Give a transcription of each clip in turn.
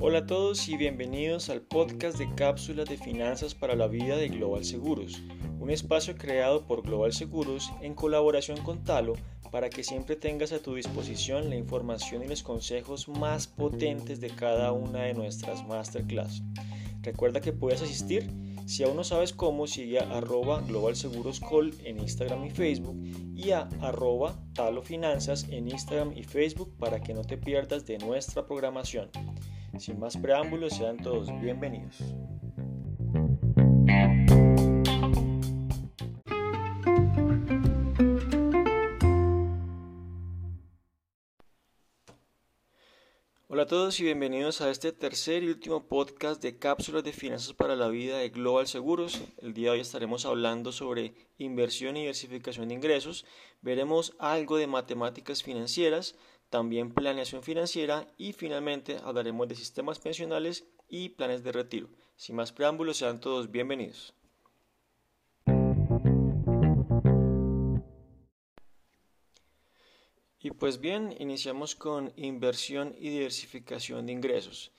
Hola a todos y bienvenidos al podcast de cápsulas de finanzas para la vida de Global Seguros, un espacio creado por Global Seguros en colaboración con Talo para que siempre tengas a tu disposición la información y los consejos más potentes de cada una de nuestras masterclass. Recuerda que puedes asistir si aún no sabes cómo, sigue a arroba Global Seguros Call en Instagram y Facebook y a arroba Talo Finanzas en Instagram y Facebook para que no te pierdas de nuestra programación. Sin más preámbulos, sean todos bienvenidos. Todos y bienvenidos a este tercer y último podcast de cápsulas de finanzas para la vida de Global Seguros. El día de hoy estaremos hablando sobre inversión y diversificación de ingresos. Veremos algo de matemáticas financieras, también planeación financiera y finalmente hablaremos de sistemas pensionales y planes de retiro. Sin más preámbulos, sean todos bienvenidos. Pues bien, iniciamos con inversión y diversificación de ingresos.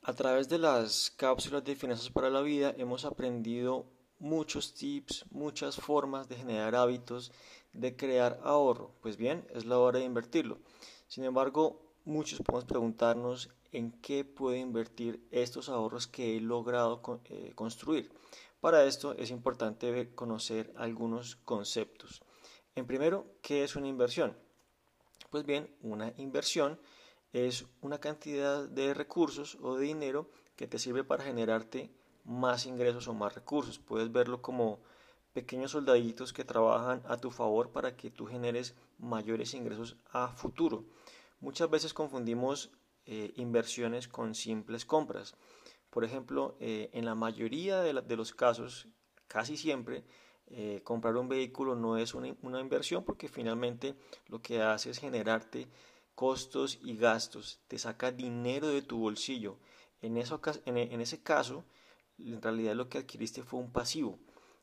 A través de las cápsulas de finanzas para la vida hemos aprendido muchos tips, muchas formas de generar hábitos, de crear ahorro. Pues bien, es la hora de invertirlo. Sin embargo, muchos podemos preguntarnos en qué puedo invertir estos ahorros que he logrado eh, construir. Para esto es importante conocer algunos conceptos. En primero, ¿qué es una inversión? Pues bien, una inversión es una cantidad de recursos o de dinero que te sirve para generarte más ingresos o más recursos. Puedes verlo como pequeños soldaditos que trabajan a tu favor para que tú generes mayores ingresos a futuro. Muchas veces confundimos eh, inversiones con simples compras. Por ejemplo, eh, en la mayoría de, de, los casos, casi siempre, eh, comprar un vehículo no es una, inversión porque finalmente lo que hace es generarte costos y gastos, te saca dinero de tu bolsillo. En, ese caso, en realidad lo que adquiriste fue un pasivo.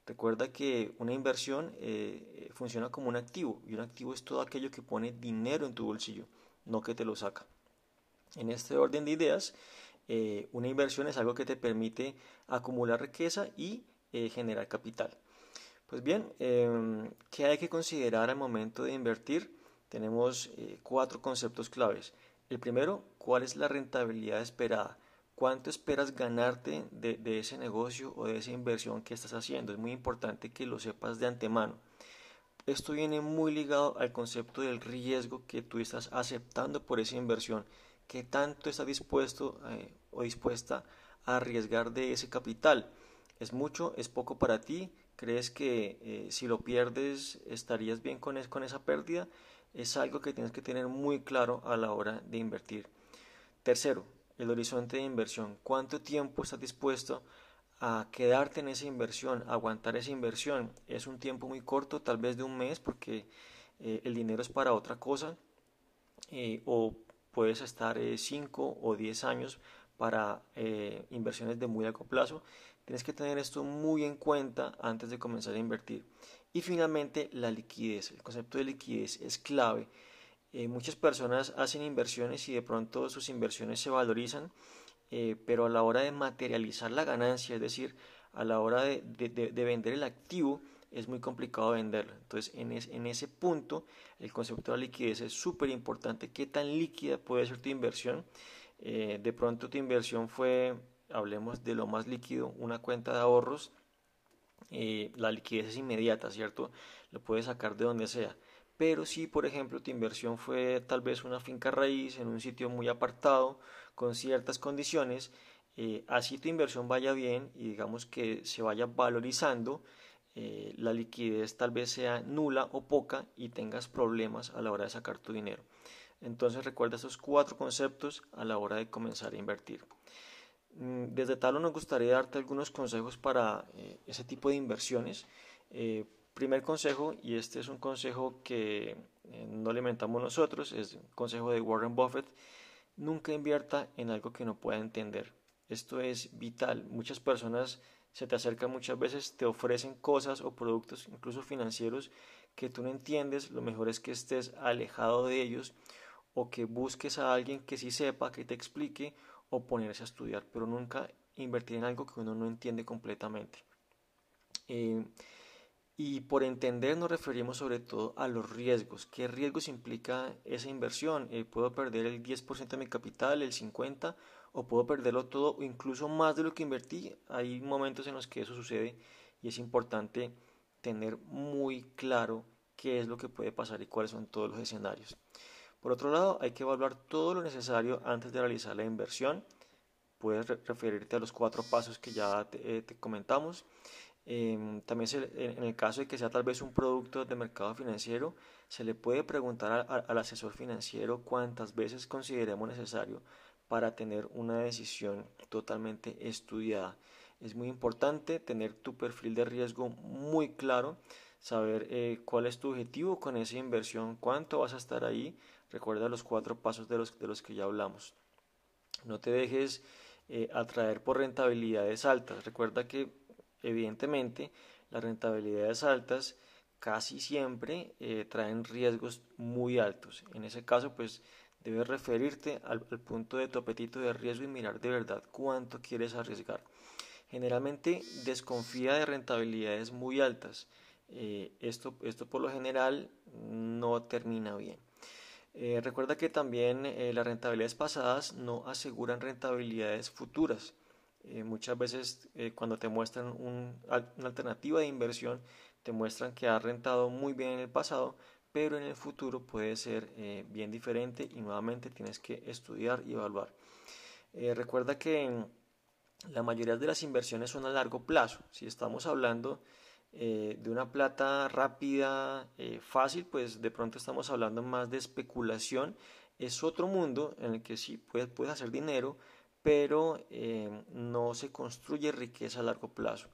Recuerda que una inversión eh, funciona como un activo y un activo es todo aquello que pone dinero en tu bolsillo, no que te lo saca. En este orden de ideas, eh, una inversión es algo que te permite acumular riqueza y generar capital. Pues bien, em, ¿qué hay que considerar al momento de invertir? Tenemos eh, cuatro conceptos claves. El primero, ¿cuál es la rentabilidad esperada? ¿Cuánto esperas ganarte de, ese negocio o de esa inversión que estás haciendo? Es muy importante que lo sepas de antemano. Esto viene muy ligado al concepto del riesgo que tú estás aceptando por esa inversión. ¿Qué tanto estás dispuesto eh, o dispuesta a arriesgar de ese capital? ¿Es mucho? ¿Es poco para ti? ¿Crees que eh, si lo pierdes estarías bien con, con esa pérdida? Es algo que tienes que tener muy claro a la hora de invertir. Tercero, el horizonte de inversión. ¿Cuánto tiempo estás dispuesto a quedarte en esa inversión, a aguantar esa inversión? Es un tiempo muy corto, tal vez de un mes, porque eh, el dinero es para otra cosa, eh, o puedes estar 5 o 10 años para inversiones de muy largo plazo. Tienes que tener esto muy en cuenta antes de comenzar a invertir. Y finalmente, la liquidez. El concepto de liquidez es clave. Eh, muchas personas hacen inversiones y de pronto sus inversiones se valorizan, eh, pero a la hora de materializar la ganancia, es decir, a la hora de, vender el activo, es muy complicado venderlo. Entonces, en, ese punto, el concepto de la liquidez es súper importante. ¿Qué tan líquida puede ser tu inversión? Eh, de pronto tu inversión fue hablemos de lo más líquido, una cuenta de ahorros, eh, la liquidez es inmediata, ¿cierto? Lo puedes sacar de donde sea. Pero si, por ejemplo, tu inversión fue tal vez una finca raíz en un sitio muy apartado, con ciertas condiciones, eh, así tu inversión vaya bien y digamos que se vaya valorizando, eh, la liquidez tal vez sea nula o poca y tengas problemas a la hora de sacar tu dinero. Entonces recuerda esos cuatro conceptos a la hora de comenzar a invertir. Mm, desde Talo nos gustaría darte algunos consejos para eh, ese tipo de inversiones. Eh, primer consejo, y este es un consejo que eh, no le inventamos nosotros, es un consejo de Warren Buffett, nunca invierta en algo que no pueda entender. Esto es vital. Muchas personas se te acercan muchas veces, te ofrecen cosas o productos, incluso financieros, que tú no entiendes, lo mejor es que estés alejado de ellos o que busques a alguien que sí sepa, que te explique o ponerse a estudiar, pero nunca invertir en algo que uno no entiende completamente. Eh, y por entender nos referimos sobre todo a los riesgos. ¿Qué riesgos implica esa inversión? Eh, ¿Puedo perder el 10% de mi capital, el 50%? ¿O puedo perderlo todo o incluso más de lo que invertí? Hay momentos en los que eso sucede y es importante tener muy claro qué es lo que puede pasar y cuáles son todos los escenarios. Por otro lado, hay que evaluar todo lo necesario antes de realizar la inversión. Puedes referirte a los cuatro pasos que ya te, eh, comentamos. Em, también en el caso de que sea tal vez un producto de mercado financiero, se le puede preguntar al asesor financiero cuántas veces consideremos necesario para tener una decisión totalmente estudiada. Es muy importante tener tu perfil de riesgo muy claro, saber eh, cuál es tu objetivo con esa inversión, cuánto vas a estar ahí. Recuerda los cuatro pasos de los, de los que ya hablamos. No te dejes eh, atraer por rentabilidades altas. Recuerda que evidentemente las rentabilidades altas casi siempre eh, traen riesgos muy altos. En ese caso, pues debes referirte al, punto de tu apetito de riesgo y mirar de verdad cuánto quieres arriesgar generalmente desconfía de rentabilidades muy altas. Eh, esto por lo general no termina bien. Eh, recuerda que también eh, las rentabilidades pasadas no aseguran rentabilidades futuras. muchas veces cuando te muestran una alternativa de inversión, te muestran que ha rentado muy bien en el pasado, pero en el futuro puede ser bien diferente y nuevamente tienes que estudiar y evaluar. recuerda que la mayoría de las inversiones son a largo plazo. Si estamos hablando eh, de una plata rápida, eh, fácil, pues de pronto estamos hablando más de especulación. Es otro mundo en el que sí puedes, puedes hacer dinero, pero eh, no se construye riqueza a largo plazo.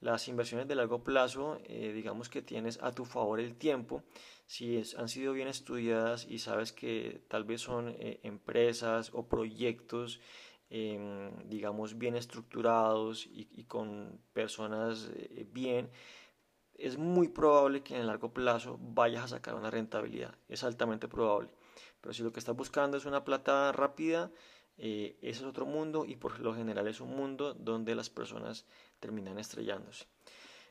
Las inversiones de largo plazo, digamos que tienes a tu favor el tiempo, si han sido bien estudiadas y sabes que tal vez son empresas o proyectos Em, digamos, bien estructurados y, con personas eh, bien, es muy probable que en el largo plazo vayas a sacar una rentabilidad. Es altamente probable. Pero si lo que estás buscando es una plata rápida, eh, ese es otro mundo y por lo general es un mundo donde las personas terminan estrellándose.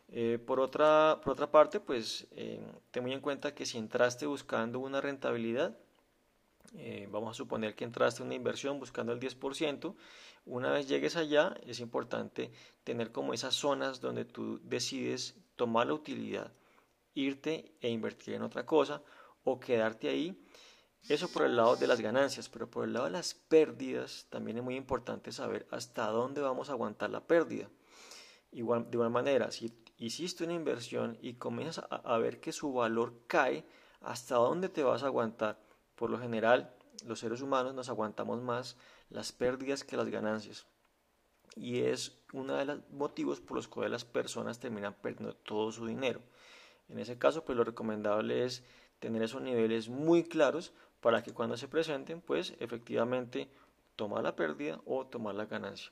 Eh, por, otra, por otra parte, pues ten muy en cuenta que si entraste buscando una rentabilidad, eh, vamos a suponer que entraste en una inversión buscando el 10%, una vez llegues allá es importante tener como esas zonas donde tú decides tomar la utilidad, irte e invertir en otra cosa o quedarte ahí. Eso por el lado de las ganancias, pero por el lado de las pérdidas también es muy importante saber hasta dónde vamos a aguantar la pérdida. Igual, de igual manera, si hiciste una inversión y comienzas a, a ver que su valor cae, ¿hasta dónde te vas a aguantar? Por lo general, los seres humanos nos aguantamos más las pérdidas que las ganancias. Y es uno de los motivos por los cuales las personas terminan perdiendo todo su dinero. En ese caso, pues lo recomendable es tener esos niveles muy claros para que cuando se presenten, pues efectivamente tomar la pérdida o tomar la ganancia.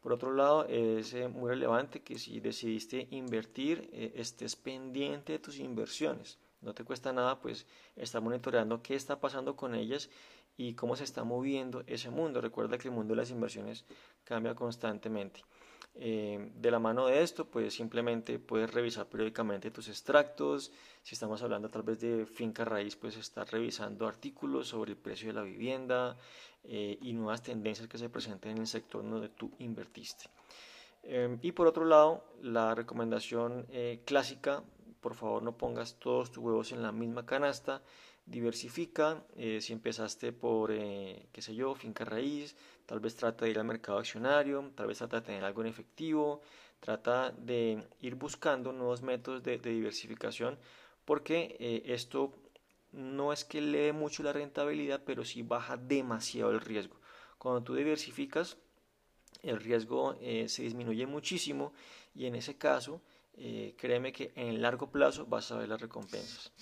Por otro lado, es eh, muy relevante que si decidiste invertir, eh, estés pendiente de tus inversiones. No te cuesta nada pues estar monitoreando qué está pasando con ellas y cómo se está moviendo ese mundo. Recuerda que el mundo de las inversiones cambia constantemente. Eh, de la mano de esto, pues simplemente puedes revisar periódicamente tus extractos. Si estamos hablando tal vez de finca raíz, pues estar revisando artículos sobre el precio de la vivienda eh, y nuevas tendencias que se presenten en el sector donde tú invertiste. Eh, y por otro lado, la recomendación clásica por favor no pongas todos tus huevos en la misma canasta, diversifica, eh, si empezaste por, eh, qué sé yo, finca raíz, tal vez trata de ir al mercado accionario, tal vez trata de tener algo en efectivo, trata de ir buscando nuevos métodos de, diversificación, porque eh, esto no es que le dé mucho la rentabilidad, pero sí baja demasiado el riesgo. Cuando tú diversificas, el riesgo se disminuye muchísimo y en ese caso eh, créeme que en el largo plazo vas a ver las recompensas.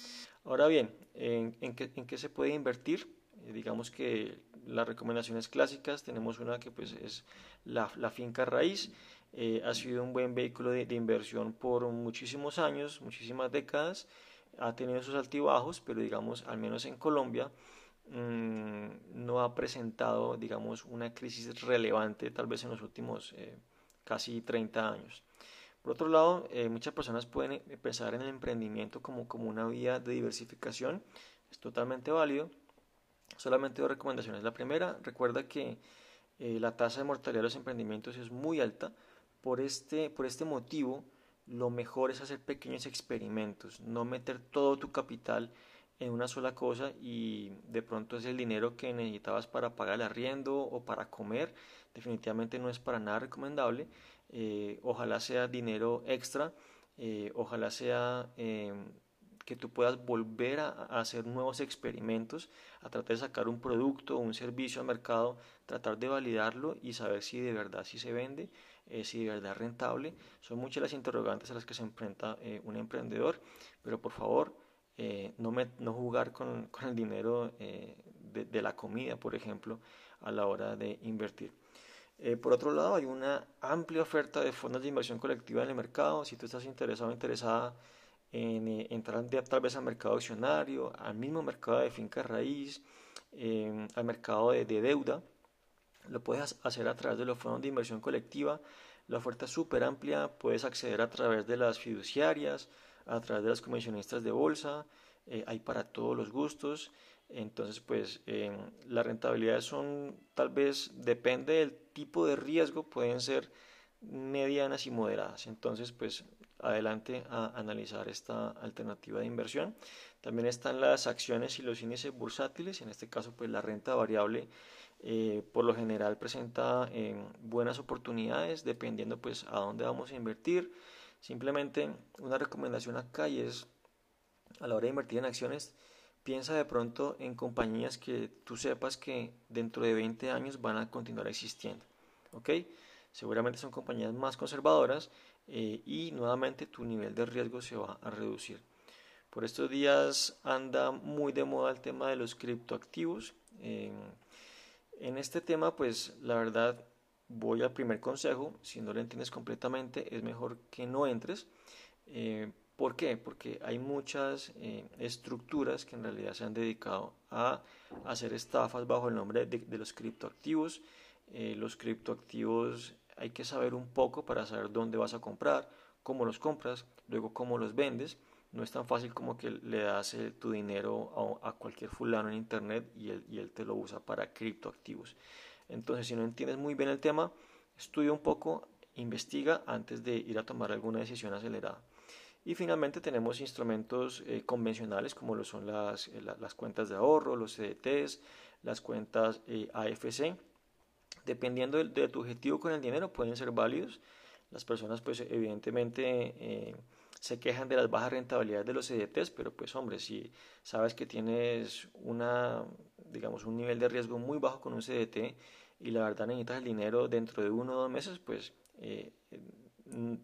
Ahora bien, ¿en, qué, se puede invertir? Eh, digamos que las recomendaciones clásicas, tenemos una que pues es la, la finca raíz, eh, ha sido un buen vehículo de, inversión por muchísimos años, muchísimas décadas, ha tenido sus altibajos, pero digamos, al menos en Colombia, mm, no ha presentado, digamos, una crisis relevante tal vez en los últimos eh, casi 30 años. Por otro lado, eh, muchas personas pueden pensar en el emprendimiento como, como una vía de diversificación, es totalmente válido. Solamente dos recomendaciones. La primera, recuerda que eh, la tasa de mortalidad de los emprendimientos es muy alta. Por este, por este motivo, lo mejor es hacer pequeños experimentos, no meter todo tu capital en una sola cosa y de pronto es el dinero que necesitabas para pagar el arriendo o para comer. Definitivamente no es para nada recomendable. Eh, ojalá sea dinero extra, eh, ojalá sea que tú puedas volver a, hacer nuevos experimentos, a tratar de sacar un producto o un servicio al mercado, tratar de validarlo y saber si de verdad si se vende, eh, si de verdad es rentable. Son muchas las interrogantes a las que se enfrenta eh, un emprendedor, pero por favor eh, no, no jugar con, el dinero de, la comida, por ejemplo, a la hora de invertir. Por otro lado, hay una amplia oferta de fondos de inversión colectiva en el mercado. Si tú estás interesado o interesada en, eh, entrar tal vez al mercado accionario, al mismo mercado de finca raíz, al mercado de, deuda. Lo puedes hacer a través de los fondos de inversión colectiva. La oferta es súper amplia, puedes acceder a través de las fiduciarias, a través de las comisionistas de bolsa, eh, hay para todos los gustos. Entonces, pues em, las rentabilidades son, tal vez, depende del tipo de riesgo, pueden ser medianas y moderadas. Entonces, pues adelante a analizar esta alternativa de inversión. También están las acciones y los índices bursátiles, en este caso pues la renta variable eh, por lo general presenta eh, buenas oportunidades dependiendo pues a dónde vamos a invertir. Simplemente una recomendación acá es a la hora de invertir en acciones, piensa de pronto en compañías que tú sepas que dentro de 20 años van a continuar existiendo. ¿ok? Seguramente son compañías más conservadoras eh, y nuevamente tu nivel de riesgo se va a reducir. Por estos días anda muy de moda el tema de los criptoactivos. en este tema, pues la verdad, voy al primer consejo. Si no lo entiendes completamente, es mejor que no entres. Eh, ¿Por qué? Porque hay muchas eh, estructuras que en realidad se han dedicado a hacer estafas bajo el nombre de, los criptoactivos. los criptoactivos hay que saber un poco para saber dónde vas a comprar, cómo los compras, luego cómo los vendes. No es tan fácil como que le das eh, tu dinero a, cualquier fulano en internet y él, y él te lo usa para criptoactivos. Entonces, si no entiendes muy bien el tema, estudia un poco, investiga antes de ir a tomar alguna decisión acelerada. Y finalmente tenemos instrumentos eh, convencionales como lo son las, eh, las, cuentas de ahorro, los CDTs, las cuentas AFC dependiendo de, tu objetivo con el dinero, pueden ser válidos. Las personas, pues, evidentemente eh, se quejan de las bajas rentabilidades de los CDTs, pero, pues, hombre, si sabes que tienes una, digamos, un nivel de riesgo muy bajo con un CDT y la verdad necesitas el dinero dentro de uno o dos meses, pues, eh,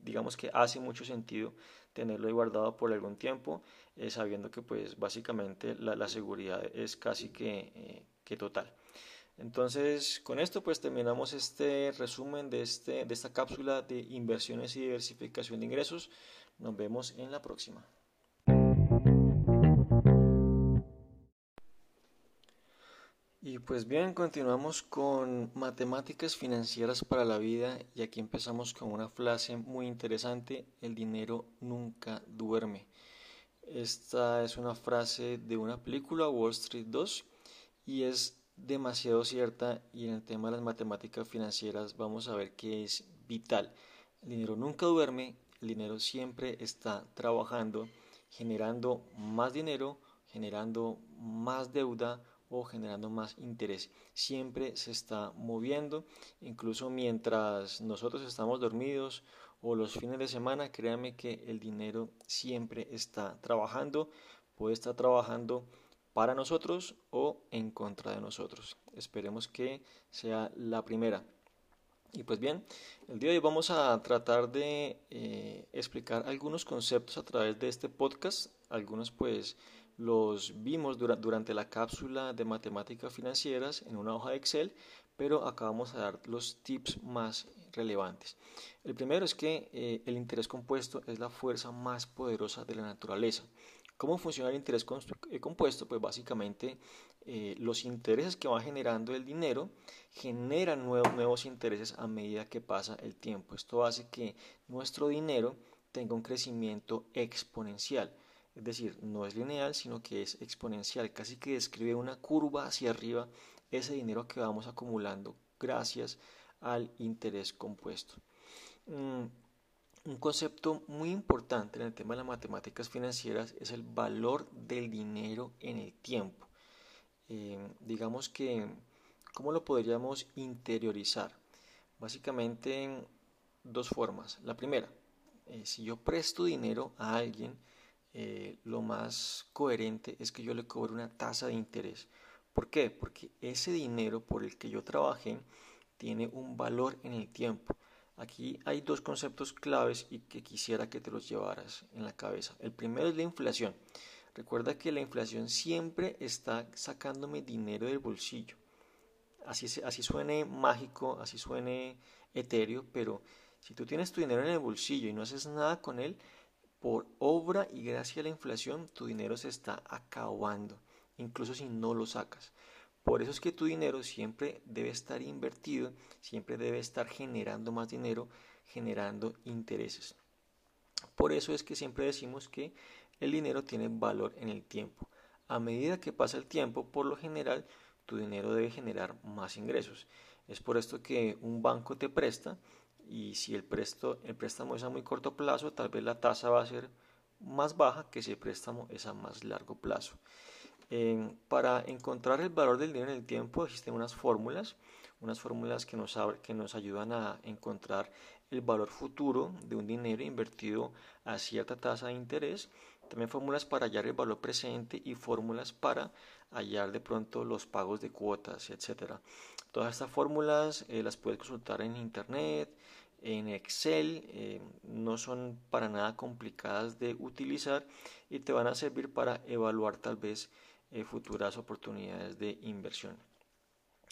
digamos que hace mucho sentido tenerlo guardado por algún tiempo, eh, sabiendo que, pues, básicamente la, seguridad es casi que, que total. Entonces, con esto pues terminamos este resumen de, este, de esta cápsula de inversiones y diversificación de ingresos. Nos vemos en la próxima. Pues bien, continuamos con matemáticas financieras para la vida y aquí empezamos con una frase muy interesante, el dinero nunca duerme. Esta es una frase de una película, Wall Street 2, y es demasiado cierta y en el tema de las matemáticas financieras vamos a ver que es vital. El dinero nunca duerme, el dinero siempre está trabajando, generando más dinero, generando más deuda o generando más interés. Siempre se está moviendo, incluso mientras nosotros estamos dormidos o los fines de semana, créanme que el dinero siempre está trabajando, puede estar trabajando para nosotros o en contra de nosotros. Esperemos que sea la primera. Y pues bien, el día de hoy vamos a tratar de eh, explicar algunos conceptos a través de este podcast. Algunos pues los vimos durante la cápsula de matemáticas financieras en una hoja de Excel, pero acá vamos a dar los tips más relevantes. El primero es que eh, el interés compuesto es la fuerza más poderosa de la naturaleza. ¿Cómo funciona el interés eh, compuesto? Pues básicamente eh, los intereses que va generando el dinero generan nuevos, nuevos intereses a medida que pasa el tiempo. Esto hace que nuestro dinero tenga un crecimiento exponencial. Es decir, no es lineal, sino que es exponencial. Casi que describe una curva hacia arriba ese dinero que vamos acumulando gracias al interés compuesto. Mm, un concepto muy importante en el tema de las matemáticas financieras es el valor del dinero en el tiempo. Eh, digamos que, ¿cómo lo podríamos interiorizar? Básicamente en dos formas. La primera, eh, si yo presto dinero a alguien, eh, lo más coherente es que yo le cobre una tasa de interés. ¿Por qué? Porque ese dinero por el que yo trabajé tiene un valor en el tiempo. Aquí hay dos conceptos claves y que quisiera que te los llevaras en la cabeza. El primero es la inflación. Recuerda que la inflación siempre está sacándome dinero del bolsillo. Así, así suene mágico, así suene etéreo, pero si tú tienes tu dinero en el bolsillo y no haces nada con él, por obra y gracia a la inflación, tu dinero se está acabando, incluso si no lo sacas. Por eso es que tu dinero siempre debe estar invertido, siempre debe estar generando más dinero, generando intereses. Por eso es que siempre decimos que el dinero tiene valor en el tiempo. A medida que pasa el tiempo, por lo general, tu dinero debe generar más ingresos. Es por esto que un banco te presta y si el, el préstamo es a muy corto plazo, tal vez la tasa va a ser más baja que si el préstamo es a más largo plazo para encontrar el valor del dinero en el tiempo existen unas fórmulas, unas fórmulas que nos, que nos ayudan a encontrar el valor futuro de un dinero invertido a cierta tasa de interés, también fórmulas para hallar el valor presente y fórmulas para hallar de pronto los pagos de cuotas, etc. Todas estas fórmulas eh, las puedes consultar en internet, en Excel, eh, no son para nada complicadas de utilizar y te van a servir para evaluar tal vez eh, futuras oportunidades de inversión.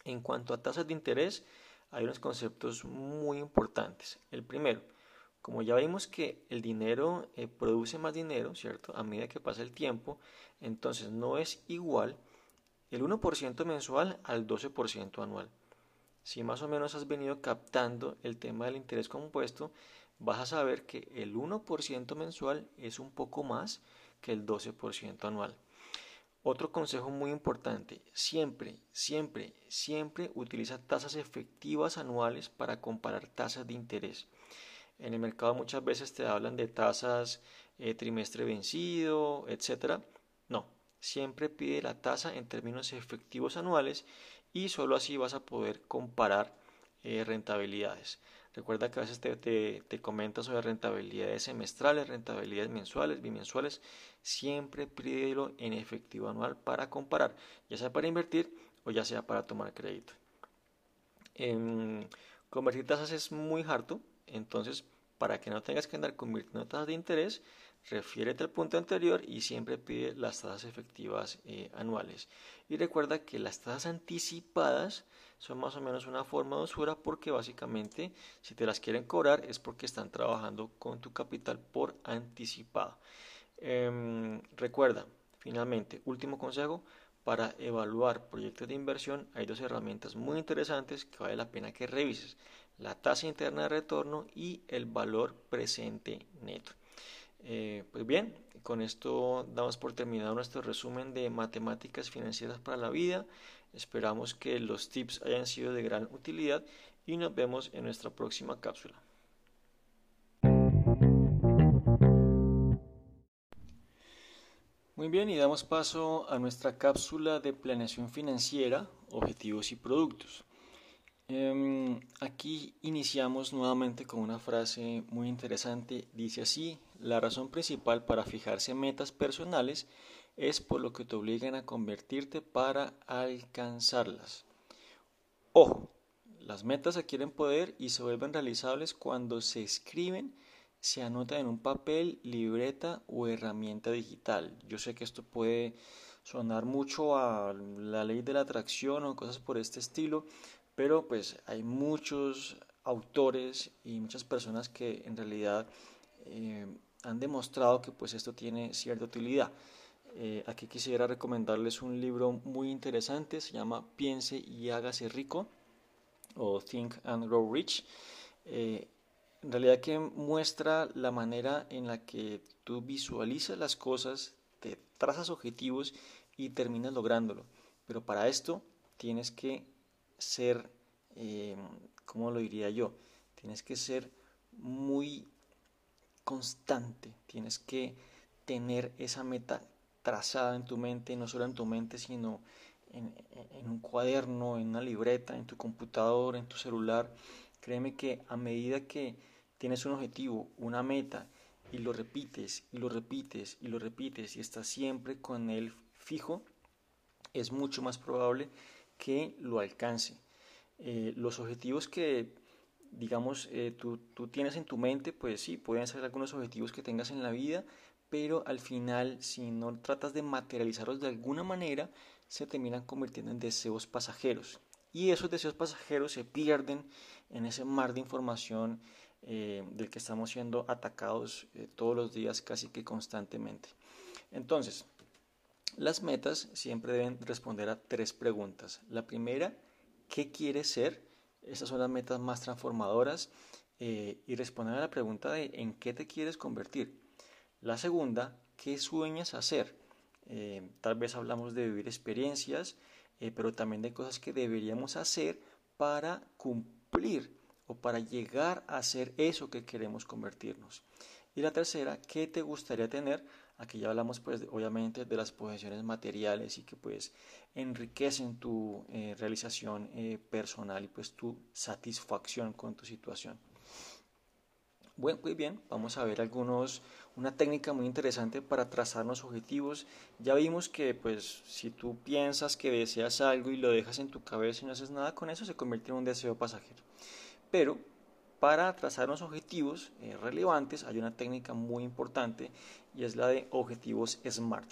En cuanto a tasas de interés, hay unos conceptos muy importantes. El primero, como ya vimos que el dinero eh, produce más dinero, ¿cierto? A medida que pasa el tiempo, entonces no es igual el 1% mensual al 12% anual. Si más o menos has venido captando el tema del interés compuesto, vas a saber que el 1% mensual es un poco más que el 12% anual. Otro consejo muy importante, siempre, siempre, siempre utiliza tasas efectivas anuales para comparar tasas de interés. En el mercado muchas veces te hablan de tasas eh, trimestre vencido, etc. No, siempre pide la tasa en términos efectivos anuales y solo así vas a poder comparar eh, rentabilidades. Recuerda que a veces te, te, sobre rentabilidades semestrales, rentabilidades mensuales, bimensuales. Siempre pídelo en efectivo anual para comparar, ya sea para invertir o ya sea para tomar crédito. En convertir tasas es muy harto, entonces para que no tengas que andar convirtiendo tasas de interés, refiérete al punto anterior y siempre pide las tasas efectivas eh, anuales. Y recuerda que las tasas anticipadas son más o menos una forma de usura porque básicamente si te las quieren cobrar es porque están trabajando con tu capital por anticipado. Em, recuerda, finalmente, último consejo, para evaluar proyectos de inversión hay dos herramientas muy interesantes que vale la pena que revises. La tasa interna de retorno y el valor presente neto. Eh, pues bien, con esto damos por terminado nuestro resumen de matemáticas financieras para la vida. Esperamos que los tips hayan sido de gran utilidad y nos vemos en nuestra próxima cápsula. Muy bien, y damos paso a nuestra cápsula de planeación financiera, objetivos y productos. Em, aquí iniciamos nuevamente con una frase muy interesante. Dice así, la razón principal para fijarse metas personales es por lo que te obligan a convertirte para alcanzarlas. Ojo, las metas adquieren poder y se vuelven realizables cuando se escriben, se anotan en un papel, libreta o herramienta digital. Yo sé que esto puede sonar mucho a la ley de la atracción o cosas por este estilo, pero pues hay muchos autores y muchas personas que en realidad eh, han demostrado que pues esto tiene cierta utilidad. Eh, aquí quisiera recomendarles un libro muy interesante, se llama Piense y hágase rico o Think and Grow Rich. Eh, en realidad que muestra la manera en la que tú visualizas las cosas, te trazas objetivos y terminas lográndolo. Pero para esto tienes que ser, eh, ¿cómo lo diría yo? Tienes que ser muy constante, tienes que tener esa meta trazada en tu mente, no solo en tu mente, sino en, en, un cuaderno, en una libreta, en tu computador, en tu celular. Créeme que a medida que tienes un objetivo, una meta, y lo repites, y lo repites, y lo repites, y estás siempre con él fijo, es mucho más probable que lo alcance. Eh, los objetivos que digamos, eh, tú, tú, tienes en tu mente, pues sí, pueden ser algunos objetivos que tengas en la vida, pero al final, si no tratas de materializarlos de alguna manera, se terminan convirtiendo en deseos pasajeros. Y esos deseos pasajeros se pierden en ese mar de información eh, del que estamos siendo atacados eh, todos los días, casi que constantemente. Entonces, las metas siempre deben responder a tres preguntas. La primera, ¿qué quieres ser? Esas son las metas más transformadoras eh, y responder a la pregunta de ¿en qué te quieres convertir? La segunda, ¿qué sueñas hacer? Tal vez hablamos de vivir experiencias, pero también de cosas que deberíamos hacer para cumplir para llegar a ser eso que queremos convertirnos. Y la tercera, ¿qué te gustaría tener? Aquí ya hablamos pues obviamente de las posesiones materiales y que pues enriquecen tu eh, realización eh, personal y pues tu satisfacción con tu situación. Bueno, muy bien, vamos a ver algunos, una técnica muy interesante para trazarnos objetivos. Ya vimos que pues si tú piensas que deseas algo y lo dejas en tu cabeza y no haces nada con eso, se convierte en un deseo pasajero. Pero para trazar unos objetivos eh, relevantes hay una técnica muy importante y es la de objetivos SMART.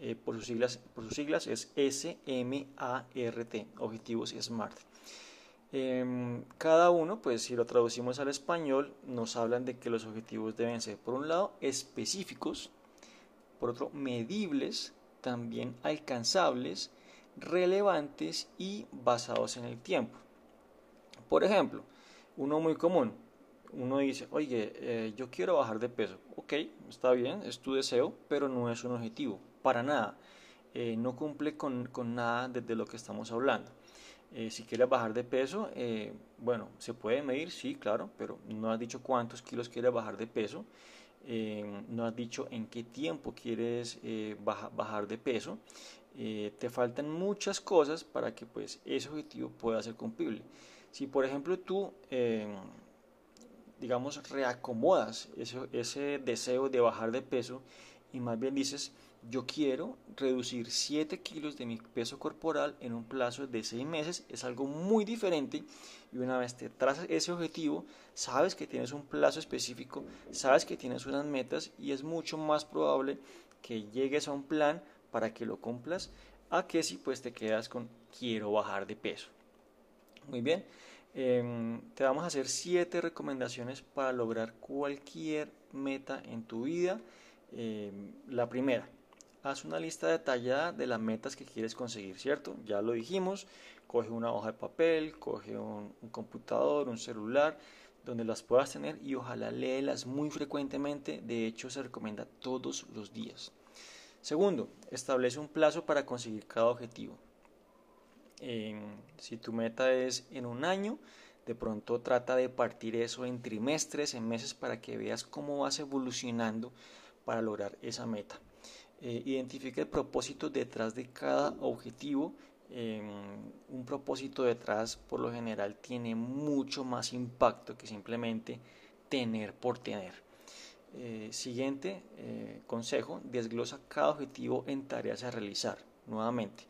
Eh, por, sus siglas, por sus siglas es S-M-A-R-T, objetivos SMART. Em, cada uno, pues si lo traducimos al español, nos hablan de que los objetivos deben ser, por un lado, específicos, por otro, medibles, también alcanzables, relevantes y basados en el tiempo. Por ejemplo, uno muy común. Uno dice, oye, eh, yo quiero bajar de peso. Ok, está bien, es tu deseo, pero no es un objetivo, para nada. Eh, no cumple con, con, nada desde lo que estamos hablando. Eh, si quieres bajar de peso, bueno, se puede medir, sí, claro, pero no has dicho cuántos kilos quieres bajar de peso. no has dicho en qué tiempo quieres bajar de peso. te faltan muchas cosas para que pues, ese objetivo pueda ser cumplible. Si por ejemplo tú, eh, digamos, reacomodas ese, ese deseo de bajar de peso y más bien dices, yo quiero reducir 7 kilos de mi peso corporal en un plazo de 6 meses, es algo muy diferente y una vez te trazas ese objetivo, sabes que tienes un plazo específico, sabes que tienes unas metas y es mucho más probable que llegues a un plan para que lo cumplas a que si pues te quedas con quiero bajar de peso. Muy bien, em, te vamos a hacer siete recomendaciones para lograr cualquier meta en tu vida. Em, la primera, haz una lista detallada de las metas que quieres conseguir, ¿cierto? Ya lo dijimos, coge una hoja de papel, coge un, un computador, un celular, donde las puedas tener y ojalá léelas muy frecuentemente, de hecho se recomienda todos los días. Segundo, establece un plazo para conseguir cada objetivo si tu meta es en un año, de pronto trata de partir eso en trimestres, en meses, para que veas cómo vas evolucionando para lograr esa meta. Eh, identifica el propósito detrás de cada objetivo. un propósito detrás, por lo general, tiene mucho más impacto que simplemente tener por tener. Eh, siguiente eh, consejo, desglosa cada objetivo en tareas a realizar. Nuevamente,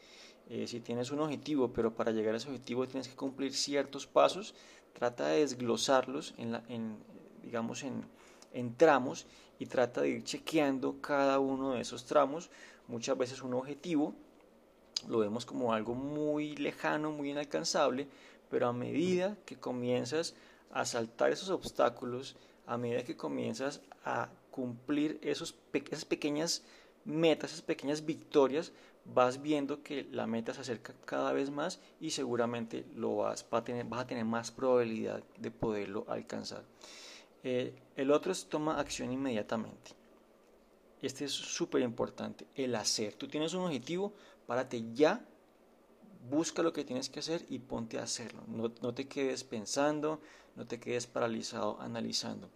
eh, si tienes un objetivo, pero para llegar a ese objetivo tienes que cumplir ciertos pasos, trata de desglosarlos en, digamos, en, en tramos y trata de ir chequeando cada uno de esos tramos. Muchas veces un objetivo lo vemos como algo muy lejano, muy inalcanzable, pero a medida que comienzas a saltar esos obstáculos, a medida que comienzas a cumplir esos, esas pequeñas metas, esas pequeñas victorias, vas viendo que la meta se acerca cada vez más y seguramente lo vas, a, tener, vas a tener más probabilidad de poderlo alcanzar. Eh, el otro es toma acción inmediatamente. Este es súper importante, el hacer. Tú tienes un objetivo, párate ya, busca lo que tienes que hacer y ponte a hacerlo. No, no te quedes pensando, no te quedes paralizado analizando.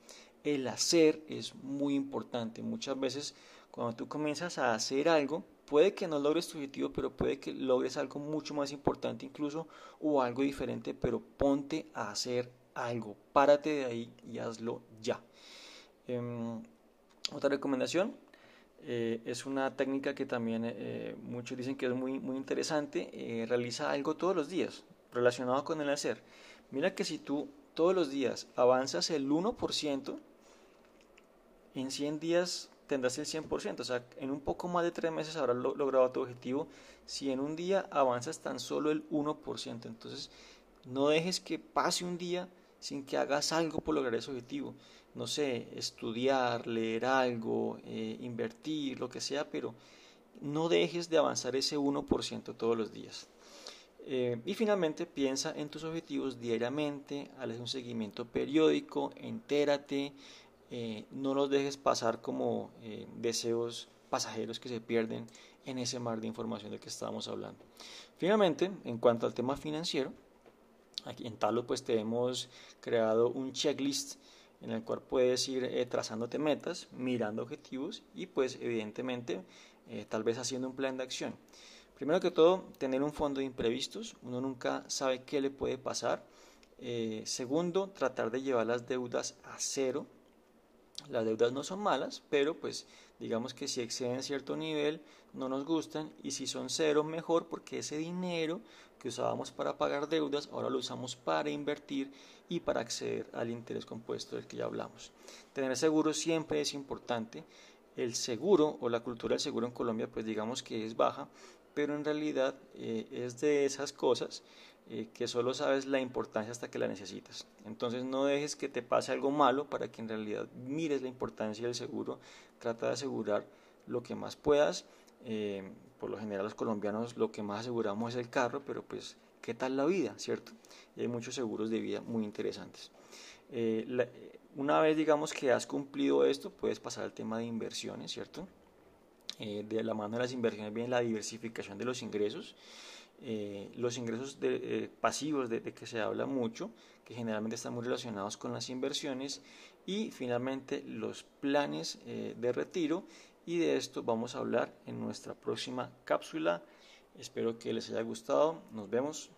El hacer es muy importante. Muchas veces cuando tú comienzas a hacer algo, puede que no logres tu objetivo, pero puede que logres algo mucho más importante incluso o algo diferente, pero ponte a hacer algo. Párate de ahí y hazlo ya. Em, otra recomendación, eh, es una técnica que también eh, muchos dicen que es muy, muy interesante. Eh, realiza algo todos los días relacionado con el hacer. Mira que si tú todos los días avanzas el 1%, en 100 días tendrás el 100%. O sea, en un poco más de 3 meses habrás logrado tu objetivo. Si en un día avanzas tan solo el 1%, entonces no dejes que pase un día sin que hagas algo por lograr ese objetivo. No sé, estudiar, leer algo, eh, invertir, lo que sea, pero no dejes de avanzar ese 1% todos los días. Eh, y finalmente piensa en tus objetivos diariamente, haz un seguimiento periódico, entérate, eh, no los dejes pasar como deseos pasajeros que se pierden en ese mar de información del que estábamos hablando. Finalmente, en cuanto al tema financiero, Aquí en Talo pues te hemos creado un checklist en el cual puedes ir eh, trazándote metas, mirando objetivos y pues evidentemente eh, tal vez haciendo un plan de acción. Primero que todo, tener un fondo de imprevistos. Uno nunca sabe qué le puede pasar. Eh, segundo, tratar de llevar las deudas a cero. Las deudas no son malas, pero pues digamos que si exceden cierto nivel no nos gustan y si son cero mejor porque ese dinero que usábamos para pagar deudas ahora lo usamos para invertir y para acceder al interés compuesto del que ya hablamos. Tener seguro siempre es importante. El seguro o la cultura del seguro en Colombia pues digamos que es baja, pero en realidad eh, es de esas cosas eh, que solo sabes la importancia hasta que la necesitas. Entonces no dejes que te pase algo malo para que en realidad mires la importancia del seguro. Trata de asegurar lo que más puedas. Eh, por lo general los colombianos lo que más aseguramos es el carro, pero pues qué tal la vida, ¿cierto? Y hay muchos seguros de vida muy interesantes. Eh, una vez digamos que has cumplido esto, puedes pasar al tema de inversiones, ¿cierto? de la mano de las inversiones viene la diversificación de los ingresos. Eh, los ingresos eh, pasivos de, que se habla mucho, que generalmente están muy relacionados con las inversiones, y finalmente los planes eh, de retiro, y de esto vamos a hablar en nuestra próxima cápsula. Espero que les haya gustado, nos vemos.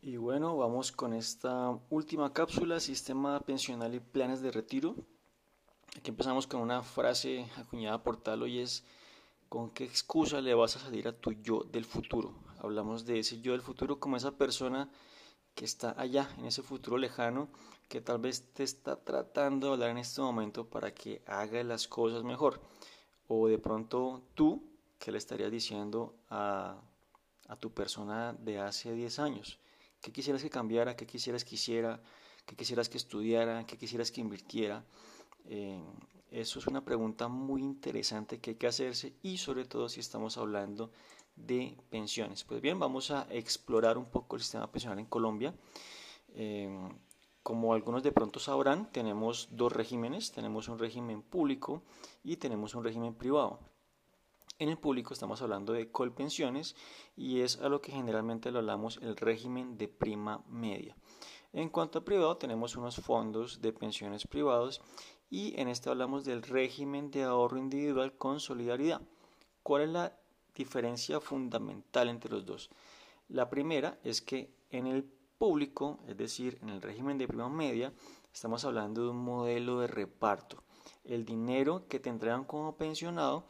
Y bueno, vamos con esta última cápsula, sistema pensional y planes de retiro. Aquí empezamos con una frase acuñada por Talo y ¿con qué excusa le vas a salir a tu yo del futuro? Hablamos de ese yo del futuro como esa persona que está allá, en ese futuro lejano, que tal vez te está tratando de hablar en este momento para que haga las cosas mejor. O de pronto tú, ¿qué le estarías diciendo a, a tu persona de hace 10 años? ¿Qué quisieras que cambiara? ¿Qué quisieras que hiciera? ¿Qué quisieras que estudiara? ¿Qué quisieras que invirtiera? Eh, eso es una pregunta muy interesante que hay que hacerse y sobre todo si estamos hablando de pensiones. Pues bien, vamos a explorar un poco el sistema pensional en Colombia. Eh, como algunos de pronto sabrán, tenemos dos regímenes, tenemos un régimen público y tenemos un régimen privado. En el público estamos hablando de colpensiones y es a lo que generalmente lo hablamos el régimen de prima media. En cuanto a privado, tenemos unos fondos de pensiones privados y en este hablamos del régimen de ahorro individual con solidaridad. ¿Cuál es la diferencia fundamental entre los dos? La primera es que en el público, es decir, en el régimen de prima media, estamos hablando de un modelo de reparto. El dinero que te entregan como pensionado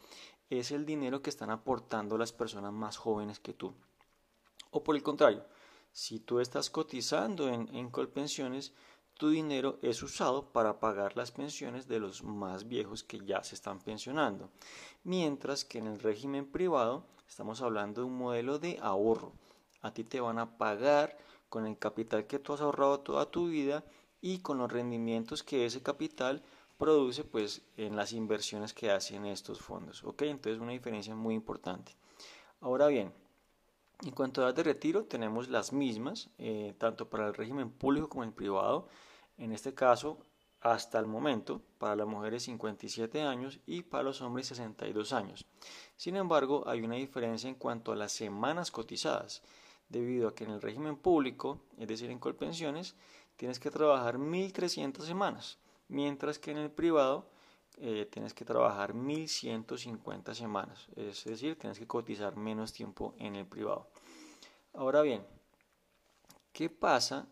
es el dinero que están aportando las personas más jóvenes que tú. O por el contrario, si tú estás cotizando en, en Colpensiones, tu dinero es usado para pagar las pensiones de los más viejos que ya se están pensionando. Mientras que en el régimen privado estamos hablando de un modelo de ahorro. A ti te van a pagar con el capital que tú has ahorrado toda tu vida y con los rendimientos que ese capital produce pues en las inversiones que hacen estos fondos. ¿ok? Entonces una diferencia muy importante. Ahora bien, en cuanto a edad de retiro tenemos las mismas, eh, tanto para el régimen público como el privado. En este caso, hasta el momento, para las mujeres 57 años y para los hombres 62 años. Sin embargo, hay una diferencia en cuanto a las semanas cotizadas, debido a que en el régimen público, es decir, en Colpensiones, tienes que trabajar 1.300 semanas, mientras que en el privado eh, tienes que trabajar 1.150 semanas, es decir, tienes que cotizar menos tiempo en el privado. Ahora bien, ¿qué pasa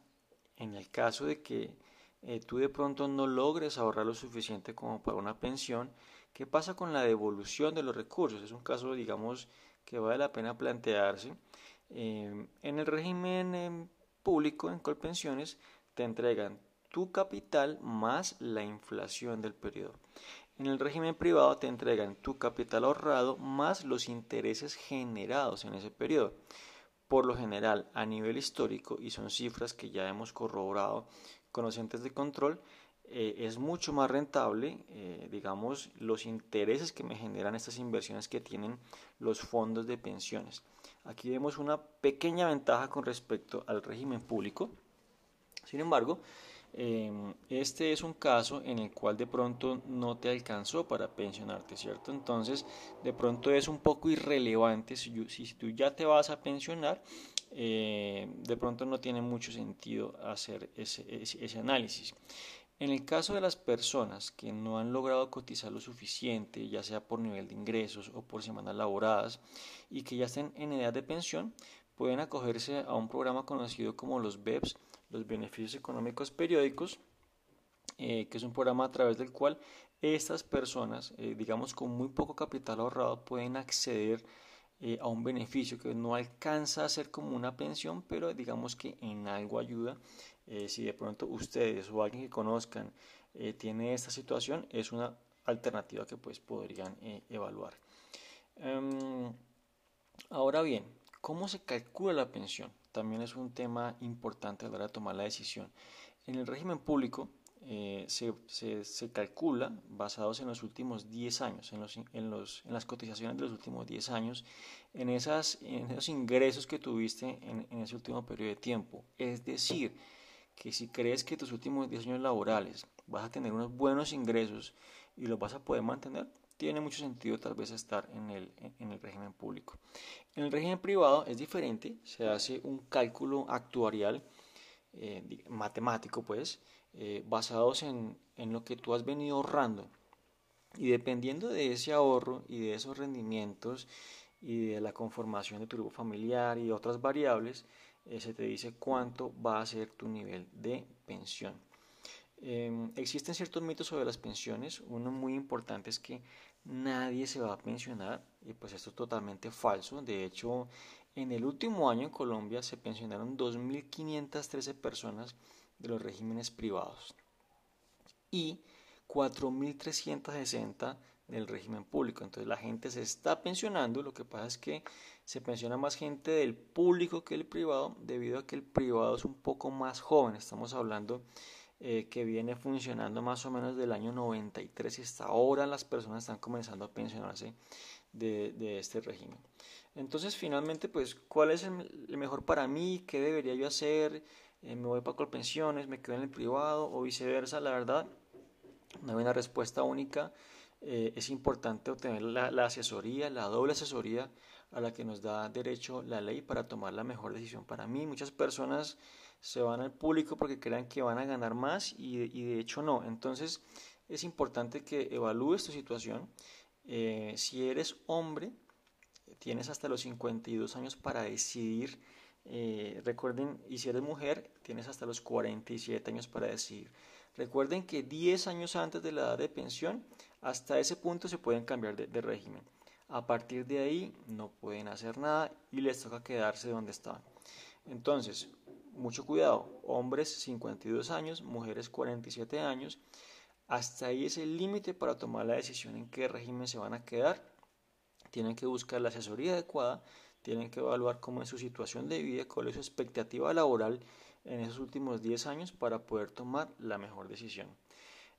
en el caso de que eh, tú de pronto no logres ahorrar lo suficiente como para una pensión? ¿Qué pasa con la devolución de los recursos? Es un caso, digamos, que vale la pena plantearse. Eh, en el régimen público, en Colpensiones, te entregan tu capital más la inflación del periodo. En el régimen privado te entregan tu capital ahorrado más los intereses generados en ese periodo. Por lo general, a nivel histórico, y son cifras que ya hemos corroborado con los entes de control, eh, es mucho más rentable, eh, digamos, los intereses que me generan estas inversiones que tienen los fondos de pensiones. Aquí vemos una pequeña ventaja con respecto al régimen público, sin embargo, em, este es un caso en el cual de pronto no te alcanzó para pensionarte, ¿cierto? Entonces, de pronto es un poco irrelevante si, tú ya te vas a pensionar, eh, de pronto no tiene mucho sentido hacer ese, ese, análisis. En el caso de las personas que no han logrado cotizar lo suficiente, ya sea por nivel de ingresos o por semanas laboradas, y que ya estén en edad de pensión, pueden acogerse a un programa conocido como los BEPS, los beneficios económicos periódicos, eh, que es un programa a través del cual estas personas, eh, digamos con muy poco capital ahorrado, pueden acceder eh, a un beneficio que no alcanza a ser como una pensión, pero digamos que en algo ayuda. si de pronto ustedes o alguien que conozcan tiene esta situación, es una alternativa que pues podrían evaluar. Em, ahora bien, ¿cómo se calcula la pensión? También es un tema importante a la hora de tomar la decisión. En el régimen público eh, se, se, calcula basados en los últimos 10 años, en, los, en, los, en, las cotizaciones de los últimos 10 años, en, esas, en esos ingresos que tuviste en, en ese último periodo de tiempo. Es decir, que si crees que tus últimos 10 años laborales vas a tener unos buenos ingresos y los vas a poder mantener, tiene mucho sentido tal vez estar en el, en el régimen público. En el régimen privado es diferente, se hace un cálculo actuarial, eh, matemático pues, eh, basados en, en lo que tú has venido ahorrando. Y dependiendo de ese ahorro y de esos rendimientos y de la conformación de tu grupo familiar y otras variables, eh, se te dice cuánto va a ser tu nivel de pensión. Em, existen ciertos mitos sobre las pensiones. Uno muy importante es que nadie se va a pensionar y pues esto es totalmente falso. De hecho, en el último año en Colombia se pensionaron 2.513 personas de los regímenes privados y 4.360 del régimen público. Entonces la gente se está pensionando, lo que pasa es que se pensiona más gente del público que del privado debido a que el privado es un poco más joven. Estamos hablando eh, que viene funcionando más o menos del año 93 y hasta ahora las personas están comenzando a pensionarse de, este régimen. Entonces, finalmente, pues, ¿cuál es el, mejor para mí? ¿Qué debería yo hacer? Eh, ¿Me voy para pensiones? ¿Me quedo en el privado? O viceversa, la verdad, no hay una respuesta única. Eh, es importante obtener la asesoría, la doble asesoría a la que nos da derecho la ley para tomar la mejor decisión para mí. Muchas personas se van al público porque crean que van a ganar más y, de hecho no. Entonces es importante que evalúes tu situación. Eh, si eres hombre, tienes hasta los 52 años para decidir. Eh, recuerden, y si eres mujer, tienes hasta los 47 años para decidir. Recuerden que 10 años antes de la edad de pensión, hasta ese punto se pueden cambiar de, de régimen. A partir de ahí no pueden hacer nada y les toca quedarse donde estaban. Entonces, mucho cuidado, hombres 52 años, mujeres 47 años, hasta ahí es el límite para tomar la decisión en qué régimen se van a quedar. Tienen que buscar la asesoría adecuada tienen que evaluar cómo es su situación de vida, cuál es su expectativa laboral en esos últimos 10 años para poder tomar la mejor decisión.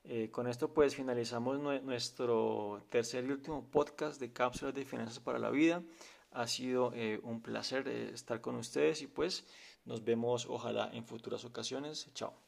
Eh, con esto pues finalizamos nuestro tercer y último podcast de cápsulas de finanzas para la vida. Ha sido eh, un placer eh, estar con ustedes y pues nos vemos ojalá en futuras ocasiones. Chao.